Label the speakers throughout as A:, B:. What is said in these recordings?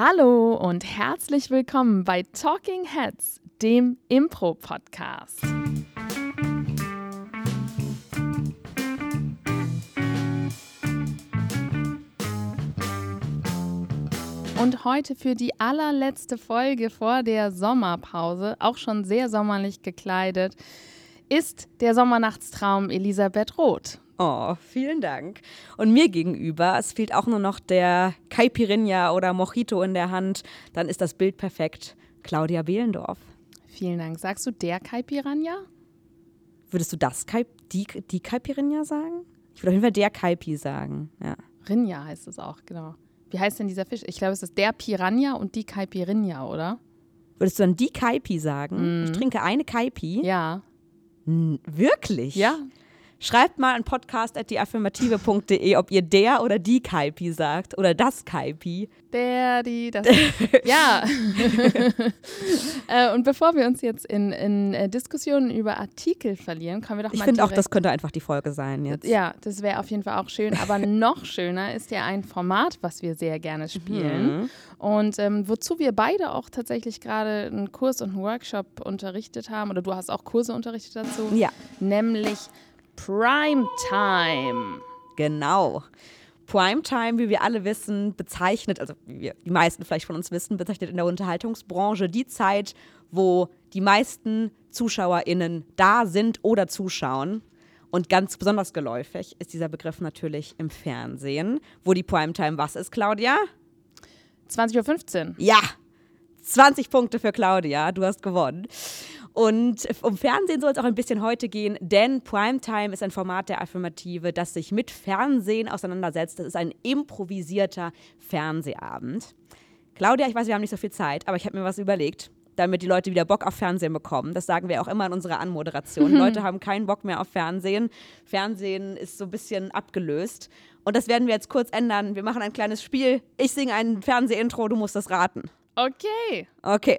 A: Hallo und herzlich willkommen bei Talking Heads, dem Impro-Podcast. Und heute für die allerletzte Folge vor der Sommerpause, auch schon sehr sommerlich gekleidet, ist der Sommernachtstraum Elisabeth Roth.
B: Oh, vielen Dank. Und mir gegenüber, es fehlt auch nur noch der Caipirinha oder Mojito in der Hand, dann ist das Bild perfekt. Claudia Behlendorf.
A: Vielen Dank. Sagst du der Caipirinha?
B: Würdest du das Kai, die, die Caipirinha sagen? Ich würde auf jeden Fall der Caipi sagen, ja.
A: Rinja heißt es auch, genau. Wie heißt denn dieser Fisch? Ich glaube, es ist der Piranha und die Caipirinha, oder?
B: Würdest du dann die Caipi sagen?
A: Mhm.
B: Ich trinke eine Caipi.
A: Ja.
B: N wirklich?
A: Ja,
B: Schreibt mal an podcast.deaffirmative.de, ob ihr der oder die Kaipi sagt oder das Kaipi.
A: der, die, das. ja. äh, und bevor wir uns jetzt in, in äh, Diskussionen über Artikel verlieren, können wir doch
B: Ich
A: mal
B: finde auch, das könnte einfach die Folge sein jetzt.
A: Ja, das wäre auf jeden Fall auch schön. Aber noch schöner ist ja ein Format, was wir sehr gerne spielen.
B: Mhm.
A: Und ähm, wozu wir beide auch tatsächlich gerade einen Kurs und einen Workshop unterrichtet haben, oder du hast auch Kurse unterrichtet dazu,
B: Ja,
A: nämlich Primetime.
B: genau. Primetime, wie wir alle wissen, bezeichnet, also wie wir, die meisten vielleicht von uns wissen, bezeichnet in der Unterhaltungsbranche die Zeit, wo die meisten ZuschauerInnen da sind oder zuschauen. Und ganz besonders geläufig ist dieser Begriff natürlich im Fernsehen, wo die Primetime was ist, Claudia?
A: 20.15 Uhr.
B: Ja, 20 Punkte für Claudia, du hast gewonnen. Und um Fernsehen soll es auch ein bisschen heute gehen, denn Primetime ist ein Format der Affirmative, das sich mit Fernsehen auseinandersetzt. Das ist ein improvisierter Fernsehabend. Claudia, ich weiß, wir haben nicht so viel Zeit, aber ich habe mir was überlegt, damit die Leute wieder Bock auf Fernsehen bekommen. Das sagen wir auch immer in unserer Anmoderation. Leute haben keinen Bock mehr auf Fernsehen. Fernsehen ist so ein bisschen abgelöst. Und das werden wir jetzt kurz ändern. Wir machen ein kleines Spiel. Ich singe ein Fernsehintro, du musst das raten.
A: Okay.
B: Okay,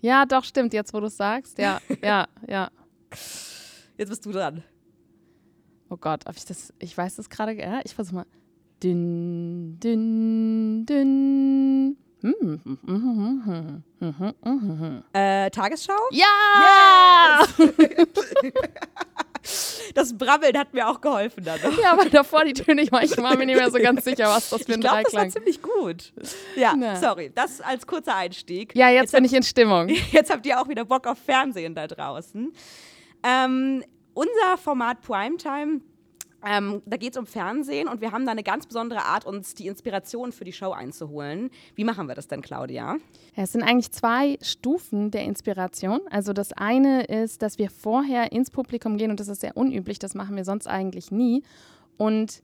B: Ja,
A: doch, stimmt, jetzt wo du es sagst. Ja, ja, ja.
B: Jetzt bist du dran.
A: Oh Gott, ob ich das, ich weiß das gerade, ja, ich versuche mal. Dünn, dünn, dünn.
B: Äh, Tagesschau?
A: Ja! Yes!
B: Das Brabbeln hat mir auch geholfen dann.
A: Ja, weil davor die Töne, ich war, ich war mir nicht mehr so ganz sicher, was das für
B: Ich
A: ein
B: glaube, das war ziemlich gut. Ja,
A: Na.
B: sorry. Das als kurzer Einstieg.
A: Ja, jetzt bin
B: hab-
A: ich in Stimmung.
B: Jetzt habt ihr auch wieder Bock auf Fernsehen da draußen. Ähm, unser Format Primetime, ähm, da geht es um Fernsehen und wir haben da eine ganz besondere Art, uns die Inspiration für die Show einzuholen. Wie machen wir das denn, Claudia?
A: Ja, es sind eigentlich zwei Stufen der Inspiration. Also das eine ist, dass wir vorher ins Publikum gehen und das ist sehr unüblich, das machen wir sonst eigentlich nie. Und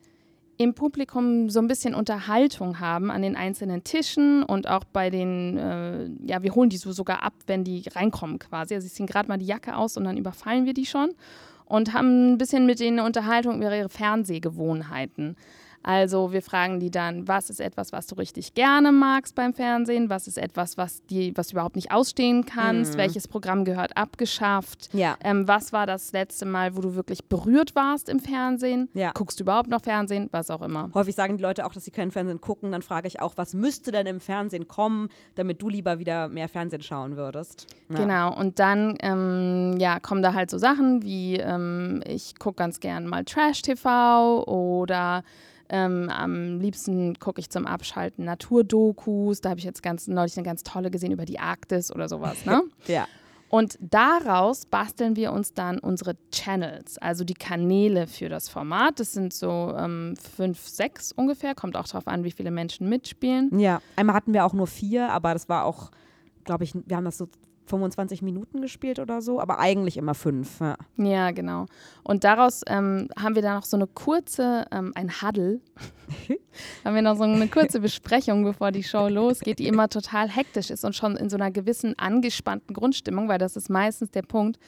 A: im Publikum so ein bisschen Unterhaltung haben an den einzelnen Tischen und auch bei den, äh, ja, wir holen die so sogar ab, wenn die reinkommen quasi. Also sie ziehen gerade mal die Jacke aus und dann überfallen wir die schon und haben ein bisschen mit denen eine Unterhaltung über ihre Fernsehgewohnheiten. Also wir fragen die dann, was ist etwas, was du richtig gerne magst beim Fernsehen? Was ist etwas, was, die, was du überhaupt nicht ausstehen kannst? Welches Programm gehört abgeschafft?
B: Ja.
A: Ähm, was war das letzte Mal, wo du wirklich berührt warst im Fernsehen?
B: Ja.
A: Guckst du überhaupt noch Fernsehen? Was auch immer.
B: Häufig sagen die Leute auch, dass sie keinen Fernsehen gucken. Dann frage ich auch, was müsste denn im Fernsehen kommen, damit du lieber wieder mehr Fernsehen schauen würdest? Ja.
A: Genau, und dann ähm, ja, kommen da halt so Sachen wie, ähm, ich gucke ganz gern mal Trash-TV oder ähm, am liebsten gucke ich zum Abschalten Naturdokus. Da habe ich jetzt ganz neulich eine ganz tolle gesehen über die Arktis oder sowas. Ne?
B: Ja.
A: Und daraus basteln wir uns dann unsere Channels, also die Kanäle für das Format. Das sind so ähm, fünf, sechs ungefähr. Kommt auch darauf an, wie viele Menschen mitspielen.
B: Ja. Einmal hatten wir auch nur vier, aber das war auch, glaube ich, wir haben das so 25 Minuten gespielt oder so, aber eigentlich immer fünf. Ja,
A: ja genau. Und daraus ähm, haben wir dann noch so eine kurze, ähm, ein Huddle, haben wir noch so eine kurze Besprechung, bevor die Show losgeht, die immer total hektisch ist und schon in so einer gewissen angespannten Grundstimmung, weil das ist meistens der Punkt,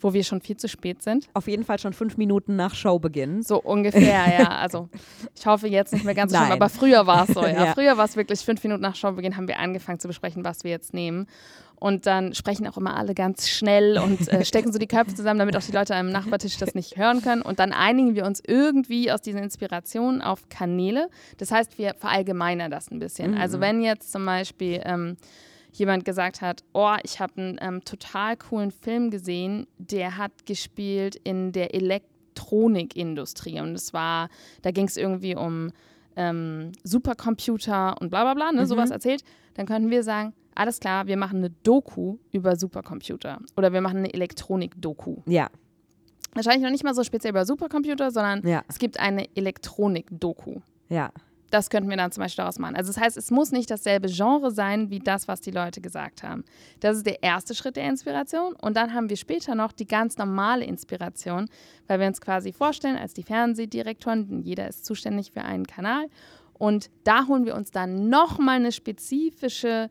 A: wo wir schon viel zu spät sind.
B: Auf jeden Fall schon fünf Minuten nach Showbeginn.
A: So ungefähr, ja. Also ich hoffe jetzt nicht mehr ganz so schlimm, aber früher war es so, ja. ja. Früher war es wirklich fünf Minuten nach Showbeginn haben wir angefangen zu besprechen, was wir jetzt nehmen. Und dann sprechen auch immer alle ganz schnell und äh, stecken so die Köpfe zusammen, damit auch die Leute am Nachbartisch das nicht hören können. Und dann einigen wir uns irgendwie aus diesen Inspirationen auf Kanäle. Das heißt, wir verallgemeinern das ein bisschen. Mhm. Also wenn jetzt zum Beispiel ähm, jemand gesagt hat, oh, ich habe einen ähm, total coolen Film gesehen, der hat gespielt in der Elektronikindustrie. Und es war, da ging es irgendwie um ähm, Supercomputer und bla bla bla, ne, mhm. sowas erzählt, dann könnten wir sagen, alles klar, wir machen eine Doku über Supercomputer oder wir machen eine Elektronik-Doku.
B: Ja.
A: Wahrscheinlich noch nicht mal so speziell über Supercomputer, sondern ja. es gibt eine Elektronik-Doku.
B: Ja.
A: Das könnten wir dann zum Beispiel daraus machen. Also das heißt, es muss nicht dasselbe Genre sein wie das, was die Leute gesagt haben. Das ist der erste Schritt der Inspiration. Und dann haben wir später noch die ganz normale Inspiration, weil wir uns quasi vorstellen als die Fernsehdirektoren, jeder ist zuständig für einen Kanal. Und da holen wir uns dann nochmal eine spezifische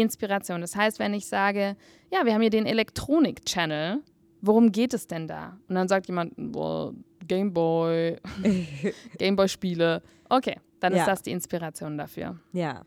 A: Inspiration. Das heißt, wenn ich sage, ja, wir haben hier den Elektronik-Channel, worum geht es denn da? Und dann sagt jemand, boah, Gameboy, Gameboy-Spiele. Okay, dann ja. ist das die Inspiration dafür.
B: Ja.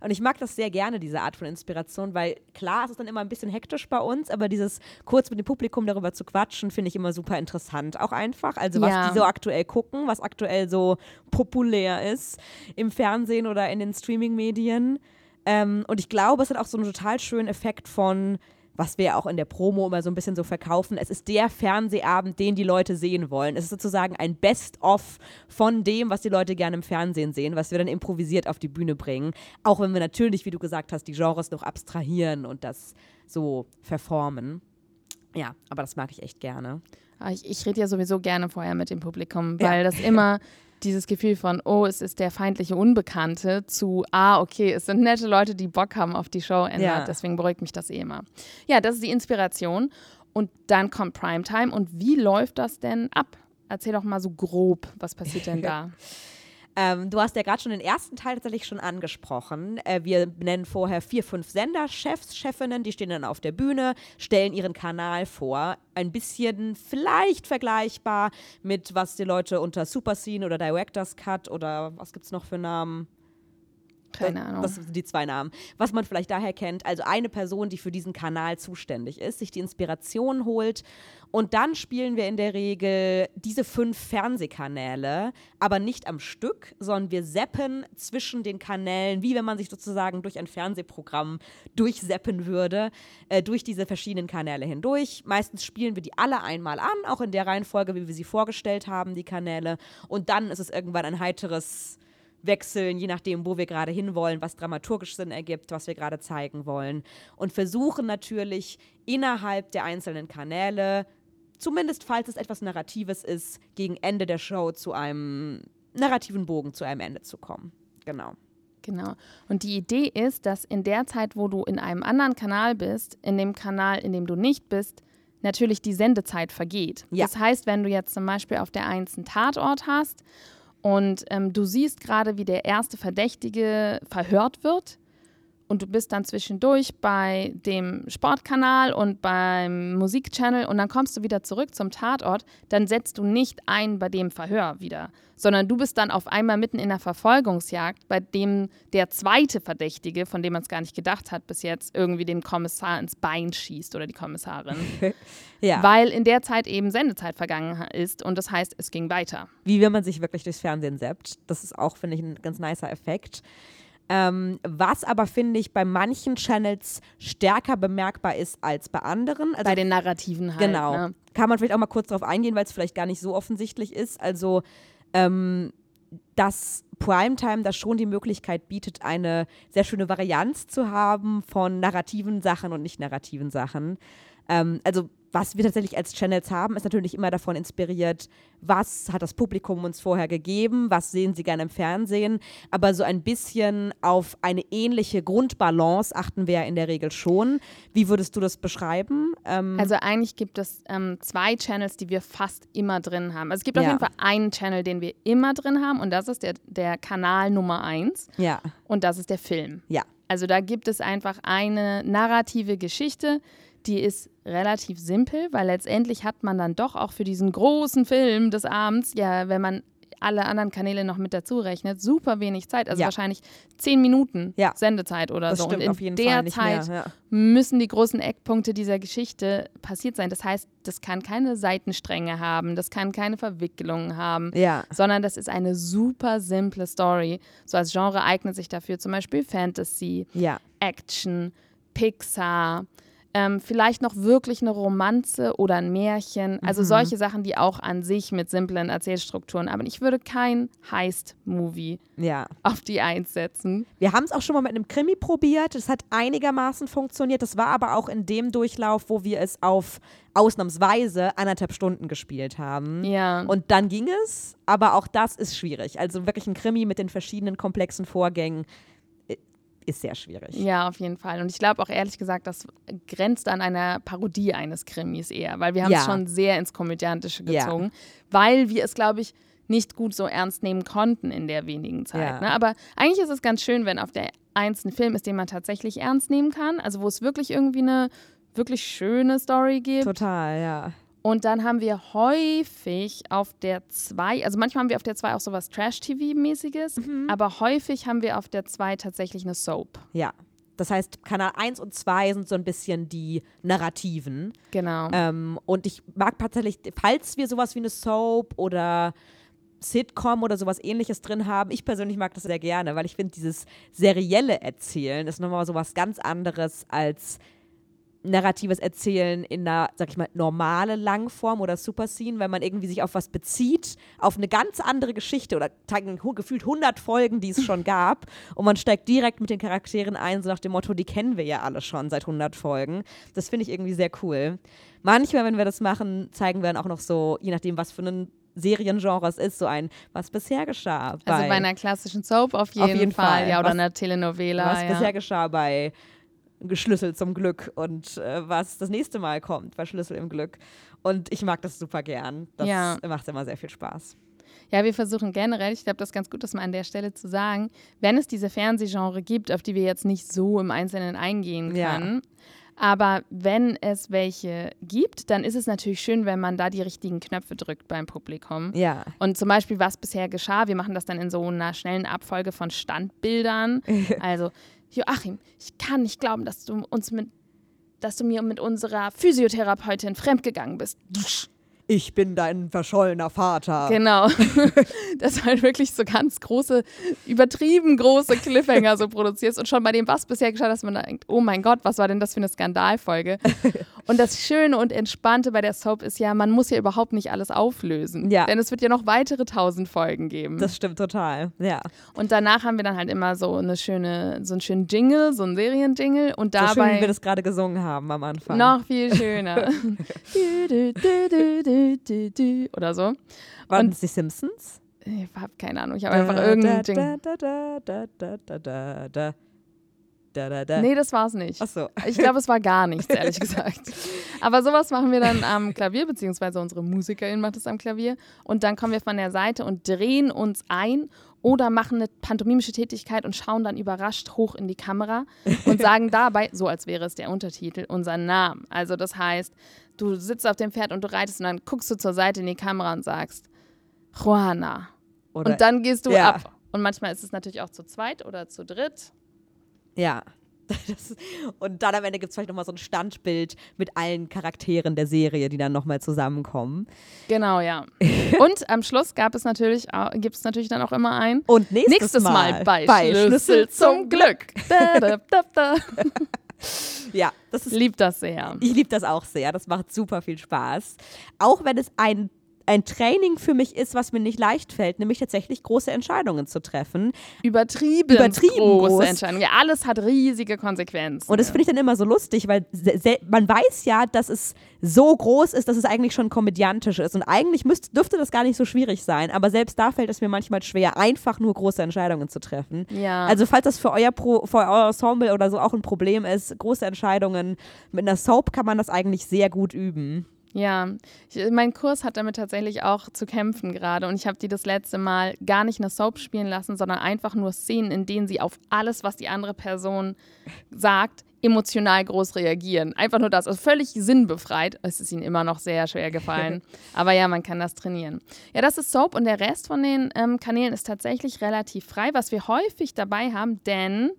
B: Und ich mag das sehr gerne, diese Art von Inspiration, weil klar, es ist dann immer ein bisschen hektisch bei uns, aber dieses kurz mit dem Publikum darüber zu quatschen, finde ich immer super interessant. Auch einfach, also was ja. die so aktuell gucken, was aktuell so populär ist im Fernsehen oder in den Streaming-Medien. Ähm, und ich glaube, es hat auch so einen total schönen Effekt von, was wir auch in der Promo immer so ein bisschen so verkaufen. Es ist der Fernsehabend, den die Leute sehen wollen. Es ist sozusagen ein Best-of von dem, was die Leute gerne im Fernsehen sehen, was wir dann improvisiert auf die Bühne bringen. Auch wenn wir natürlich, wie du gesagt hast, die Genres noch abstrahieren und das so verformen. Ja, aber das mag ich echt gerne.
A: Ah, ich, ich rede ja sowieso gerne vorher mit dem Publikum, weil ja. das immer dieses Gefühl von, oh, es ist der feindliche Unbekannte, zu, ah, okay, es sind nette Leute, die Bock haben auf die Show ändert. Ja. Deswegen beruhigt mich das eh immer. Ja, das ist die Inspiration. Und dann kommt Primetime. Und wie läuft das denn ab? Erzähl doch mal so grob, was passiert denn da?
B: Ähm, du hast ja gerade schon den ersten Teil tatsächlich schon angesprochen. Äh, wir nennen vorher vier, fünf Senderchefs, Chefinnen, die stehen dann auf der Bühne, stellen ihren Kanal vor. Ein bisschen vielleicht vergleichbar mit, was die Leute unter Super Scene oder Director's Cut oder was gibt es noch für Namen?
A: Keine Ahnung.
B: Das sind die zwei Namen. Was man vielleicht daher kennt, also eine Person, die für diesen Kanal zuständig ist, sich die Inspiration holt. Und dann spielen wir in der Regel diese fünf Fernsehkanäle, aber nicht am Stück, sondern wir seppen zwischen den Kanälen, wie wenn man sich sozusagen durch ein Fernsehprogramm durchseppen würde, äh, durch diese verschiedenen Kanäle hindurch. Meistens spielen wir die alle einmal an, auch in der Reihenfolge, wie wir sie vorgestellt haben, die Kanäle. Und dann ist es irgendwann ein heiteres wechseln, je nachdem, wo wir gerade hinwollen, was dramaturgisch Sinn ergibt, was wir gerade zeigen wollen. Und versuchen natürlich innerhalb der einzelnen Kanäle, zumindest falls es etwas Narratives ist, gegen Ende der Show zu einem narrativen Bogen, zu einem Ende zu kommen. Genau.
A: Genau. Und die Idee ist, dass in der Zeit, wo du in einem anderen Kanal bist, in dem Kanal, in dem du nicht bist, natürlich die Sendezeit vergeht. Ja. Das heißt, wenn du jetzt zum Beispiel auf der 1 einen Tatort hast und ähm, du siehst gerade, wie der erste Verdächtige verhört wird. Und du bist dann zwischendurch bei dem Sportkanal und beim Musikchannel und dann kommst du wieder zurück zum Tatort, dann setzt du nicht ein bei dem Verhör wieder, sondern du bist dann auf einmal mitten in der Verfolgungsjagd, bei dem der zweite Verdächtige, von dem man es gar nicht gedacht hat bis jetzt, irgendwie den Kommissar ins Bein schießt oder die Kommissarin. ja. Weil in der Zeit eben Sendezeit vergangen ist und das heißt, es ging weiter.
B: Wie wenn man sich wirklich durchs Fernsehen seppt. Das ist auch, finde ich, ein ganz nicer Effekt. Ähm, was aber, finde ich, bei manchen Channels stärker bemerkbar ist als bei anderen.
A: Also, bei den Narrativen halt.
B: Genau.
A: Ne?
B: Kann man vielleicht auch mal kurz darauf eingehen, weil es vielleicht gar nicht so offensichtlich ist. Also, ähm, dass Primetime da schon die Möglichkeit bietet, eine sehr schöne Varianz zu haben von narrativen Sachen und nicht narrativen Sachen. Ähm, also was wir tatsächlich als Channels haben, ist natürlich immer davon inspiriert, was hat das Publikum uns vorher gegeben, was sehen sie gerne im Fernsehen. Aber so ein bisschen auf eine ähnliche Grundbalance achten wir ja in der Regel schon. Wie würdest du das beschreiben?
A: Ähm also eigentlich gibt es ähm, zwei Channels, die wir fast immer drin haben. Also es gibt
B: Ja.
A: auf jeden Fall einen Channel, den wir immer drin haben und das ist der, der Kanal Nummer eins
B: ja,
A: und das ist der Film.
B: ja,
A: Also da gibt es einfach eine narrative Geschichte, die ist relativ simpel, weil letztendlich hat man dann doch auch für diesen großen Film des Abends, ja, wenn man alle anderen Kanäle noch mit dazu rechnet, super wenig Zeit. Also
B: Ja.
A: wahrscheinlich zehn Minuten
B: Ja.
A: Sendezeit oder
B: das
A: so.
B: stimmt
A: Und in
B: auf jeden
A: der
B: Fall nicht
A: Zeit
B: mehr. Ja.
A: müssen die großen Eckpunkte dieser Geschichte passiert sein. Das heißt, das kann keine Seitenstränge haben, das kann keine Verwicklungen haben, sondern das ist eine super simple Story. So als Genre eignet sich dafür zum Beispiel Fantasy, Action, Pixar, ähm, vielleicht noch wirklich eine Romanze oder ein Märchen. Also
B: Mhm.
A: solche Sachen, die auch an sich mit simplen Erzählstrukturen. Aber ich würde kein Heist-Movie
B: ja.
A: auf die Eins setzen.
B: Wir haben es auch schon mal mit einem Krimi probiert. Es hat einigermaßen funktioniert. Das war aber auch in dem Durchlauf, wo wir es auf ausnahmsweise anderthalb Stunden gespielt haben.
A: Ja.
B: Und dann ging es, aber auch das ist schwierig. Also wirklich ein Krimi mit den verschiedenen komplexen Vorgängen ist sehr schwierig.
A: Ja, auf jeden Fall. Und ich glaube auch ehrlich gesagt, das grenzt an einer Parodie eines Krimis eher, weil wir haben es
B: Ja.
A: schon sehr ins Komödiantische
B: Ja.
A: gezogen, weil wir es, glaube ich, nicht gut so ernst nehmen konnten in der wenigen Zeit.
B: Ja.
A: Ne? Aber eigentlich ist es ganz schön, wenn auf der Eins ein Film ist, den man tatsächlich ernst nehmen kann, also wo es wirklich irgendwie eine wirklich schöne Story gibt.
B: Total, ja.
A: Und dann haben wir häufig auf der 2, also manchmal haben wir auf der 2 auch sowas Trash-TV-mäßiges,
B: Mhm.
A: aber häufig haben wir auf der 2 tatsächlich eine Soap.
B: Ja. Das heißt, Kanal 1 und 2 sind so ein bisschen die Narrativen.
A: Genau.
B: Ähm, und ich mag tatsächlich, falls wir sowas wie eine Soap oder Sitcom oder sowas ähnliches drin haben, ich persönlich mag das sehr gerne, weil ich finde, dieses serielle Erzählen ist nochmal sowas ganz anderes als narratives Erzählen in einer, sag ich mal, normale Langform oder Superscene, wenn man irgendwie sich auf was bezieht, auf eine ganz andere Geschichte oder gefühlt 100 Folgen, die es schon gab und man steigt direkt mit den Charakteren ein, so nach dem Motto, die kennen wir ja alle schon seit 100 Folgen. Das finde ich irgendwie sehr cool. Manchmal, wenn wir das machen, zeigen wir dann auch noch so, je nachdem, was für ein Seriengenre es ist, so ein, was bisher geschah.
A: Also bei einer klassischen Soap auf jeden,
B: jeden
A: Fall.
B: Fall.
A: Ja, oder
B: Was-
A: einer Telenovela.
B: was
A: ja.
B: bisher geschah bei Geschlüssel zum Glück und äh, was das nächste Mal kommt bei Schlüssel im Glück. Und ich mag das super gern. Das
A: Ja.
B: macht immer sehr viel Spaß.
A: Ja, wir versuchen generell, ich glaube, das ist ganz gut, das mal an der Stelle zu sagen, wenn es diese Fernsehgenre gibt, auf die wir jetzt nicht so im Einzelnen eingehen
B: Ja.
A: können, aber wenn es welche gibt, dann ist es natürlich schön, wenn man da die richtigen Knöpfe drückt beim Publikum.
B: Ja.
A: Und zum Beispiel, was bisher geschah, wir machen das dann in so einer schnellen Abfolge von Standbildern. Also, Joachim, ich kann nicht glauben, dass du uns mit, dass du mir mit unserer Physiotherapeutin fremdgegangen bist.
B: Ich bin dein verschollener Vater.
A: Genau. dass halt wirklich so ganz große, übertrieben große Cliffhanger so produzierst und schon bei dem, was bisher geschah, dass man da denkt, oh mein Gott, was war denn das für eine Skandalfolge? Und das Schöne und Entspannte bei der Soap ist ja, man muss ja überhaupt nicht alles auflösen.
B: Ja.
A: Denn es wird ja noch weitere tausend Folgen geben.
B: Das stimmt total. Ja.
A: und danach haben wir dann halt immer so eine schöne, so einen schönen Jingle, so einen Serienjingle und
B: So schön, wie
A: dabei
B: wir das gerade gesungen haben am Anfang.
A: noch viel schöner. Du, du, du, Oder so.
B: Waren
A: und-
B: es die Simpsons?
A: Ich habe keine Ahnung, ich habe einfach irgendeinen Jingle.
B: Da, da.
A: Nee, das war's nicht.
B: Ach so.
A: Ich glaube, es war gar nichts, ehrlich gesagt. Aber sowas machen wir dann am Klavier, beziehungsweise unsere Musikerin macht es am Klavier. Und dann kommen wir von der Seite und drehen uns ein oder machen eine pantomimische Tätigkeit und schauen dann überrascht hoch in die Kamera und sagen dabei, so als wäre es der Untertitel, unseren Namen. Also das heißt, du sitzt auf dem Pferd und du reitest und dann guckst du zur Seite in die Kamera und sagst, Juana.
B: Oder,
A: Und dann gehst du
B: Ja.
A: ab. Und manchmal ist es natürlich auch zu zweit oder zu dritt.
B: Ja. Das, und dann am Ende gibt es vielleicht nochmal so ein Standbild mit allen Charakteren der Serie, die dann nochmal zusammenkommen.
A: Genau, ja. Und am Schluss gab es natürlich, gibt es natürlich dann auch immer ein
B: Und nächstes,
A: nächstes Mal, bei, Schlüssel,
B: Schlüssel
A: zum Glück. Da, da, da, da.
B: Ja, das ist
A: Lieb das sehr.
B: Ich liebe das auch sehr. Das macht super viel Spaß. Auch wenn es ein, ein Training für mich ist, was mir nicht leicht fällt, nämlich tatsächlich große Entscheidungen zu treffen.
A: Übertrieben,
B: Übertrieben
A: große
B: groß.
A: Entscheidungen. Ja, alles hat riesige Konsequenzen.
B: Und das finde ich dann immer so lustig, weil man weiß ja, dass es so groß ist, dass es eigentlich schon komödiantisch ist. Und eigentlich müsste, dürfte das gar nicht so schwierig sein. Aber selbst da fällt es mir manchmal schwer, einfach nur große Entscheidungen zu treffen.
A: ja.
B: Also falls das für euer, Pro, für euer Ensemble oder so auch ein Problem ist, große Entscheidungen, mit einer Soap kann man das eigentlich sehr gut üben.
A: Ja, ich, mein Kurs hat damit tatsächlich auch zu kämpfen gerade und ich habe die das letzte Mal gar nicht eine Soap spielen lassen, sondern einfach nur Szenen, in denen sie auf alles, was die andere Person sagt, emotional groß reagieren. Einfach nur das, also völlig sinnbefreit. Es ist ihnen immer noch sehr schwer gefallen, aber ja, man kann das trainieren. Ja, das ist Soap und der Rest von den ähm, Kanälen ist tatsächlich relativ frei, was wir häufig dabei haben, denn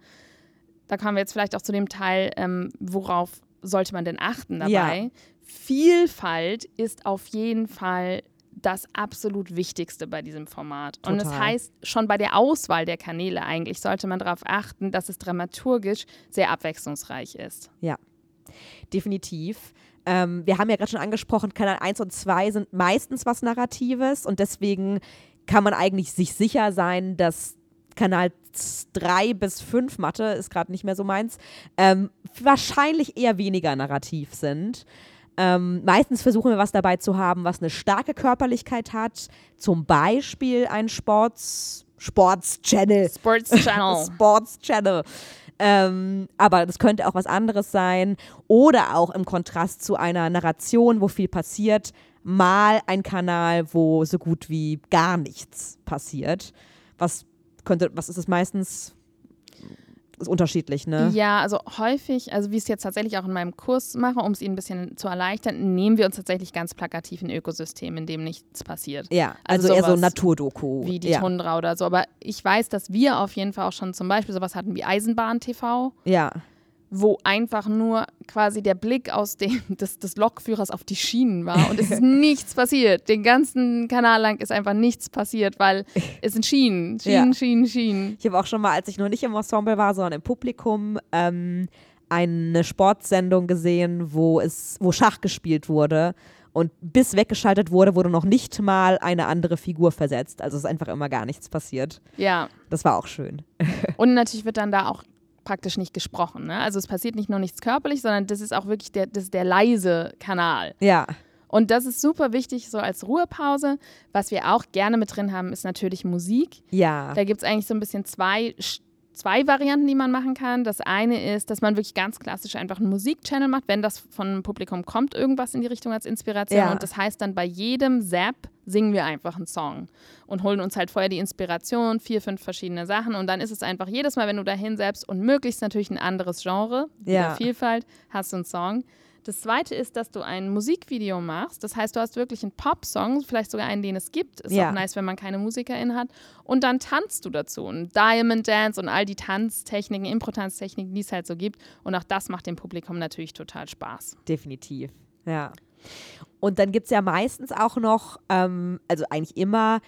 A: da kommen wir jetzt vielleicht auch zu dem Teil, ähm, worauf sollte man denn achten dabei?
B: Ja.
A: Vielfalt ist auf jeden Fall das absolut Wichtigste bei diesem Format. Und das
B: Total.
A: heißt, schon bei der Auswahl der Kanäle eigentlich sollte man darauf achten, dass es dramaturgisch sehr abwechslungsreich ist.
B: Ja, definitiv. Ähm, wir haben ja gerade schon angesprochen, Kanal 1 und 2 sind meistens was Narratives und deswegen kann man eigentlich sich sicher sein, dass Kanal 3 bis 5, Mathe ist gerade nicht mehr so meins, ähm, wahrscheinlich eher weniger narrativ sind. Ähm, meistens versuchen wir was dabei zu haben, was eine starke Körperlichkeit hat. Zum Beispiel ein Sports, Sports-Channel.
A: Sports Channel.
B: Sports Channel. Ähm, aber das könnte auch was anderes sein. Oder auch im Kontrast zu einer Narration, wo viel passiert, mal ein Kanal, wo so gut wie gar nichts passiert. Was könnte, was ist es meistens? Ist unterschiedlich, ne?
A: Ja, also häufig, also wie ich es jetzt tatsächlich auch in meinem Kurs mache, um es Ihnen ein bisschen zu erleichtern, nehmen wir uns tatsächlich ganz plakativ ein Ökosystem, in dem nichts passiert.
B: Ja,
A: Also
B: also, eher so Naturdoku.
A: Wie die
B: ja.
A: Tundra oder so. Aber ich weiß, dass wir auf jeden Fall auch schon zum Beispiel sowas hatten wie Eisenbahn TV,
B: ja,
A: wo einfach nur quasi der Blick aus dem, des, des Lokführers auf die Schienen war und es ist nichts passiert. Den ganzen Kanal lang ist einfach nichts passiert, weil es sind Schienen, Schienen,
B: Ja.
A: Schienen, Schienen.
B: Ich habe auch schon mal, als ich noch nicht im Ensemble war, sondern im Publikum, ähm, eine Sportsendung gesehen, wo es, wo Schach gespielt wurde. Und bis weggeschaltet wurde, wurde noch nicht mal eine andere Figur versetzt. Also es ist einfach immer gar nichts passiert.
A: Ja.
B: Das war auch schön.
A: Und natürlich wird dann da auch praktisch nicht gesprochen. Ne? Also es passiert nicht nur nichts körperlich, sondern das ist auch wirklich der, das der leise Kanal.
B: Ja,
A: Und das ist super wichtig, so als Ruhepause. Was wir auch gerne mit drin haben, ist natürlich Musik.
B: ja,
A: Da gibt es eigentlich so ein bisschen zwei, Sch- zwei Varianten, die man machen kann. Das eine ist, dass man wirklich ganz klassisch einfach einen Musikchannel macht, wenn das von einem Publikum kommt, irgendwas in die Richtung als Inspiration.
B: Ja.
A: Und das heißt dann bei jedem Zap singen wir einfach einen Song und holen uns halt vorher die Inspiration, vier, fünf verschiedene Sachen. Und dann ist es einfach jedes Mal, wenn du da hinsetzt und möglichst natürlich ein anderes Genre,
B: Ja.
A: Vielfalt, hast du einen Song. Das zweite ist, dass du ein Musikvideo machst. Das heißt, du hast wirklich einen Pop-Song, vielleicht sogar einen, den es gibt. Ist
B: Ja.
A: auch nice, wenn man keine MusikerInnen hat. Und dann tanzt du dazu. Und Diamond Dance und all die Tanztechniken, Impro-Tanztechniken, die es halt so gibt. Und auch das macht dem Publikum natürlich total Spaß.
B: definitiv. Ja. Und dann gibt es ja meistens auch noch, ähm, also eigentlich immer,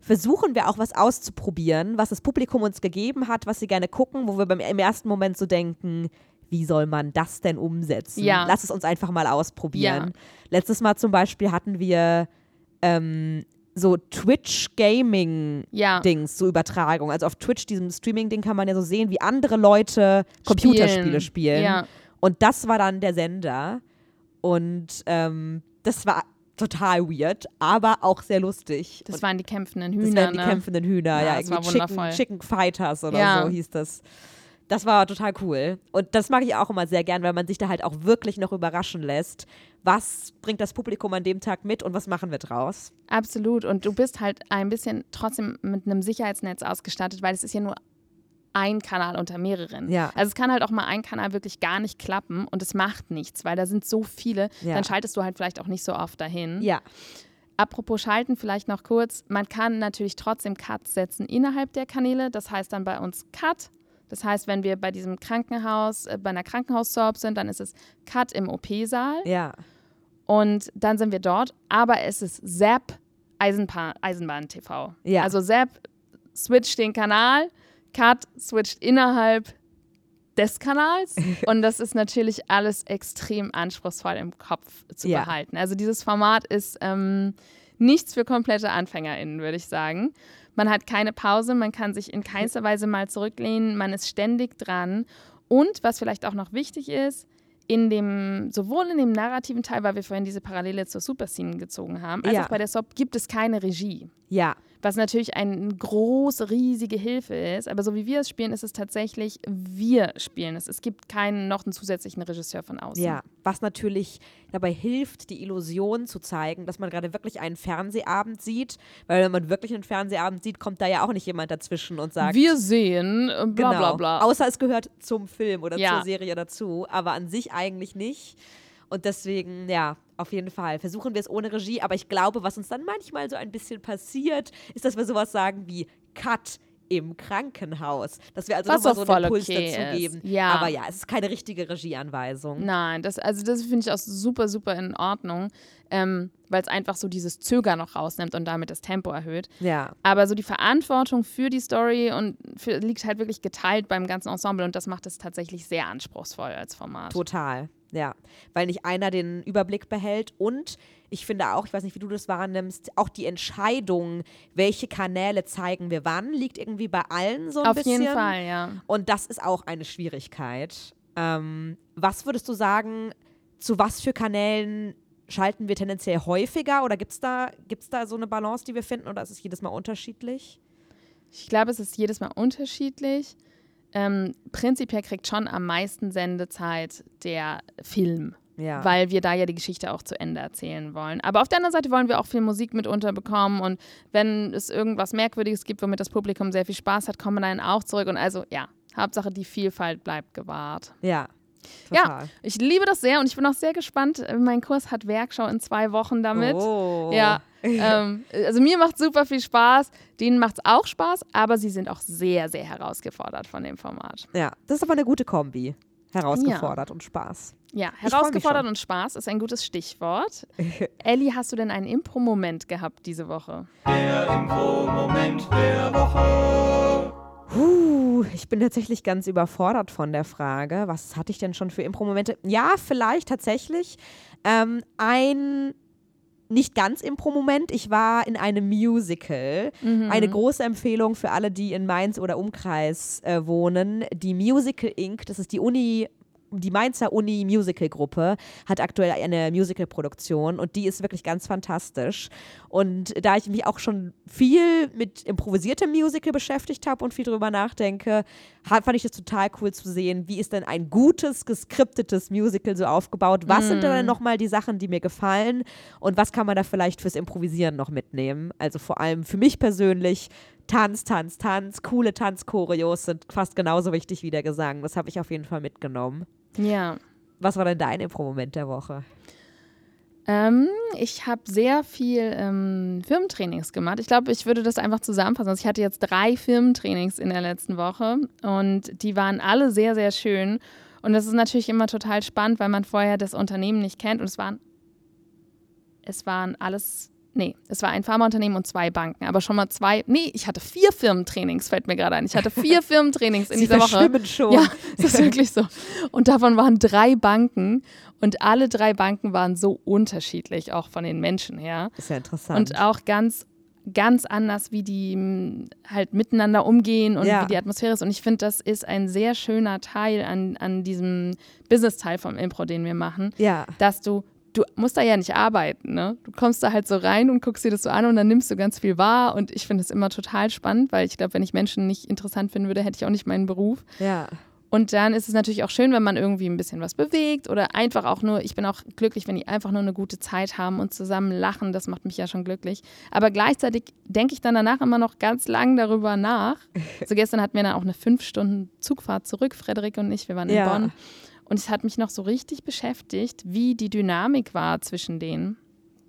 B: versuchen wir auch was auszuprobieren, was das Publikum uns gegeben hat, was sie gerne gucken, wo wir beim, im ersten Moment so denken, wie soll man das denn umsetzen?
A: Ja.
B: Lass es uns einfach mal ausprobieren. Letztes Mal zum Beispiel hatten wir ähm, so Twitch-Gaming-Dings,
A: Ja,
B: so Übertragung. Also auf Twitch, diesem Streaming-Ding, kann man ja so sehen, wie andere Leute Computerspiele spielen.
A: Ja,
B: Und das war dann der Sender. Und ähm, das war total weird, aber auch sehr lustig.
A: das
B: Und
A: waren die kämpfenden
B: das
A: Hühner.
B: waren die
A: ne?
B: kämpfenden Hühner,
A: Ja,
B: ja,
A: das war
B: irgendwie Chicken,
A: wundervoll.
B: Chicken Fighters oder
A: Ja.
B: so hieß das. Das war total cool. Und das mag ich auch immer sehr gern, weil man sich da halt auch wirklich noch überraschen lässt. Was bringt das Publikum an dem Tag mit und was machen wir draus?
A: Absolut. Und du bist halt ein bisschen trotzdem mit einem Sicherheitsnetz ausgestattet, weil es ist ja nur ein Kanal unter mehreren.
B: Ja.
A: Also es kann halt auch mal ein Kanal wirklich gar nicht klappen und es macht nichts, weil da sind so viele.
B: Ja.
A: Dann schaltest du halt vielleicht auch nicht so oft dahin.
B: Ja,
A: Apropos Schalten, vielleicht noch kurz. Man kann natürlich trotzdem Cuts setzen innerhalb der Kanäle. Das heißt dann bei uns Cut. Das heißt, wenn wir bei diesem Krankenhaus, äh, bei einer Krankenhaussorb sind, dann ist es Cut im OP-Saal.
B: ja,
A: Und dann sind wir dort, aber es ist Zap Eisenbahn, Eisenbahn TV.
B: Ja.
A: Also Zap switcht den Kanal, Cut switcht innerhalb des Kanals und das ist natürlich alles extrem anspruchsvoll im Kopf zu
B: Ja.
A: behalten. Also dieses Format ist ähm, nichts für komplette AnfängerInnen, würde ich sagen. Man hat keine Pause, man kann sich in keinster Weise mal zurücklehnen, man ist ständig dran. Und was vielleicht auch noch wichtig ist, in dem, sowohl in dem narrativen Teil, weil wir vorhin diese Parallele zur Superscene gezogen haben, als
B: Ja.
A: auch bei der Soap gibt es keine Regie.
B: Ja,
A: Was natürlich eine große, riesige Hilfe ist. Aber so wie wir es spielen, ist es tatsächlich, wir spielen es. Es gibt keinen noch einen zusätzlichen Regisseur von außen.
B: Ja, was natürlich dabei hilft, die Illusion zu zeigen, dass man gerade wirklich einen Fernsehabend sieht. Weil wenn man wirklich einen Fernsehabend sieht, kommt da ja auch nicht jemand dazwischen und sagt,
A: Wir sehen, äh, bla
B: genau.
A: bla bla.
B: Außer es gehört zum Film oder
A: Ja.
B: zur Serie dazu, aber an sich eigentlich nicht. Und deswegen, ja, auf jeden Fall versuchen wir es ohne Regie. Aber ich glaube, was uns dann manchmal so ein bisschen passiert, ist, dass wir sowas sagen wie Cut im Krankenhaus. Dass wir also nochmal so einen Impuls
A: okay
B: dazu geben.
A: Ja.
B: Aber ja, es ist keine richtige Regieanweisung.
A: Nein, das, also das finde ich auch super, super in Ordnung, ähm, weil es einfach so dieses Zögern noch rausnimmt und damit das Tempo erhöht.
B: Ja.
A: Aber so die Verantwortung für die Story und für, liegt halt wirklich geteilt beim ganzen Ensemble und das macht es tatsächlich sehr anspruchsvoll als Format.
B: Total, ja. Weil nicht einer den Überblick behält und ich finde auch, ich weiß nicht, wie du das wahrnimmst, auch die Entscheidung, welche Kanäle zeigen wir wann, liegt irgendwie bei allen so ein
A: Auf
B: bisschen.
A: jeden Fall, ja.
B: Und das ist auch eine Schwierigkeit. Ähm, was würdest du sagen, zu was für Kanälen schalten wir tendenziell häufiger oder gibt es da, gibt's da so eine Balance, die wir finden oder ist es jedes Mal unterschiedlich?
A: Ich glaube, es ist jedes Mal unterschiedlich. Ähm, prinzipiell kriegt schon am meisten Sendezeit der Film,
B: Ja.
A: weil wir da ja die Geschichte auch zu Ende erzählen wollen. Aber auf der anderen Seite wollen wir auch viel Musik mit unterbekommen und wenn es irgendwas Merkwürdiges gibt, womit das Publikum sehr viel Spaß hat, kommen wir dann auch zurück. Und also ja, Hauptsache die Vielfalt bleibt gewahrt.
B: ja.
A: Ja,
B: Total.
A: ich liebe das sehr und ich bin auch sehr gespannt. Mein Kurs hat Werkschau in zwei Wochen damit.
B: Oh.
A: Ja, ähm, also mir macht super viel Spaß, denen macht es auch Spaß, aber sie sind auch sehr, sehr herausgefordert von dem Format.
B: Ja, das ist aber eine gute Kombi. Herausgefordert und Spaß.
A: Ja, herausgefordert und Spaß ist ein gutes Stichwort. Elli, hast du denn einen Impro-Moment gehabt diese Woche?
C: Der Impro-Moment der Woche.
B: Ich bin tatsächlich ganz überfordert von der Frage. Was hatte ich denn schon für Impro-Momente? Ja, vielleicht tatsächlich. Ähm, ein nicht ganz Impro-Moment. Ich war in einem Musical. Eine große Empfehlung für alle, die in Mainz oder Umkreis äh, wohnen. Die Musical Inc., das ist die Uni. Die Mainzer Uni Musical Gruppe hat aktuell eine Musical-Produktion und die ist wirklich ganz fantastisch. Und da ich mich auch schon viel mit improvisiertem Musical beschäftigt habe und viel drüber nachdenke, fand ich das total cool zu sehen, wie ist denn ein gutes, geskriptetes Musical so aufgebaut? Was sind denn nochmal die Sachen, die mir gefallen? Und was kann man da vielleicht fürs Improvisieren noch mitnehmen? Also vor allem für mich persönlich Tanz, Tanz, Tanz, coole Tanzchoreos sind fast genauso wichtig wie der Gesang. Das habe ich auf jeden Fall mitgenommen.
A: Ja.
B: Was war denn dein Impro-Moment der Woche?
A: Ähm, ich habe sehr viel ähm, Firmentrainings gemacht. Ich glaube, ich würde das einfach zusammenfassen. Also ich hatte jetzt drei Firmentrainings in der letzten Woche und die waren alle sehr, sehr schön. Und das ist natürlich immer total spannend, weil man vorher das Unternehmen nicht kennt. Und es waren, es waren alles, nee, es war ein Pharmaunternehmen und zwei Banken. Aber schon mal zwei, nee, ich hatte vier Firmentrainings, fällt mir gerade ein. Ich hatte vier Firmentrainings in
B: Sie
A: dieser Woche.
B: schon.
A: Ja, das ist wirklich so. Und davon waren drei Banken und alle drei Banken waren so unterschiedlich, auch von den Menschen her.
B: Ist ja interessant.
A: Und auch ganz, ganz anders, wie die m, halt miteinander umgehen und
B: Ja.
A: wie die Atmosphäre ist. Und ich finde, das ist ein sehr schöner Teil an, an diesem Business-Teil vom Impro, den wir machen,
B: ja.
A: dass du Du musst da ja nicht arbeiten, ne? Du kommst da halt so rein und guckst dir das so an und dann nimmst du ganz viel wahr. Und ich finde es immer total spannend, weil ich glaube, wenn ich Menschen nicht interessant finden würde, hätte ich auch nicht meinen Beruf.
B: Ja.
A: Und dann ist es natürlich auch schön, wenn man irgendwie ein bisschen was bewegt oder einfach auch nur, ich bin auch glücklich, wenn die einfach nur eine gute Zeit haben und zusammen lachen. Das macht mich ja schon glücklich. Aber gleichzeitig denke ich dann danach immer noch ganz lang darüber nach. So gestern hatten wir dann auch eine fünf Stunden Zugfahrt zurück, Frederik und ich. Wir waren in
B: Ja.
A: Bonn. Und es hat mich noch so richtig beschäftigt, wie die Dynamik war zwischen denen.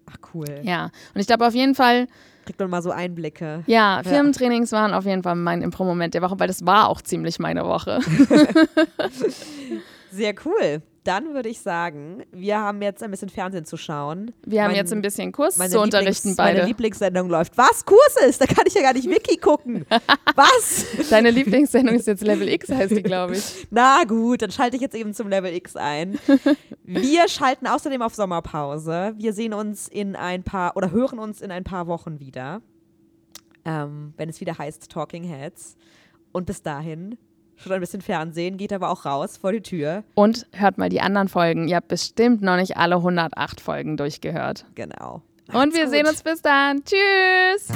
B: Ach, cool.
A: Ja. Und ich glaube auf jeden Fall,
B: Kriegt man mal so Einblicke.
A: ja, Firmentrainings waren auf jeden Fall mein Impro-Moment der Woche, weil das war auch ziemlich meine Woche.
B: Sehr cool. Dann würde ich sagen, wir haben jetzt ein bisschen Fernsehen zu schauen.
A: Wir haben
B: Mein-
A: jetzt ein bisschen Kurs
B: Meine
A: zu unterrichten
B: Lieblings- Meine
A: beide.
B: Lieblingssendung läuft. Was? Kurs ist? Da kann ich ja gar nicht Wiki gucken. Was?
A: Deine Lieblingssendung ist jetzt Level X, heißt die, glaube ich.
B: Na gut, dann schalte ich jetzt eben zum Level X ein. Wir schalten außerdem auf Sommerpause. Wir sehen uns in ein paar oder hören uns in ein paar Wochen wieder, ähm, wenn es wieder heißt Talking Heads. Und bis dahin schaut ein bisschen Fernsehen, geht aber auch raus vor die Tür.
A: Und hört mal die anderen Folgen. Ihr habt bestimmt noch nicht alle 108 Folgen durchgehört.
B: Genau.
A: Und wir
B: Macht's
A: sehen
B: gut.
A: uns bis dann. Tschüss.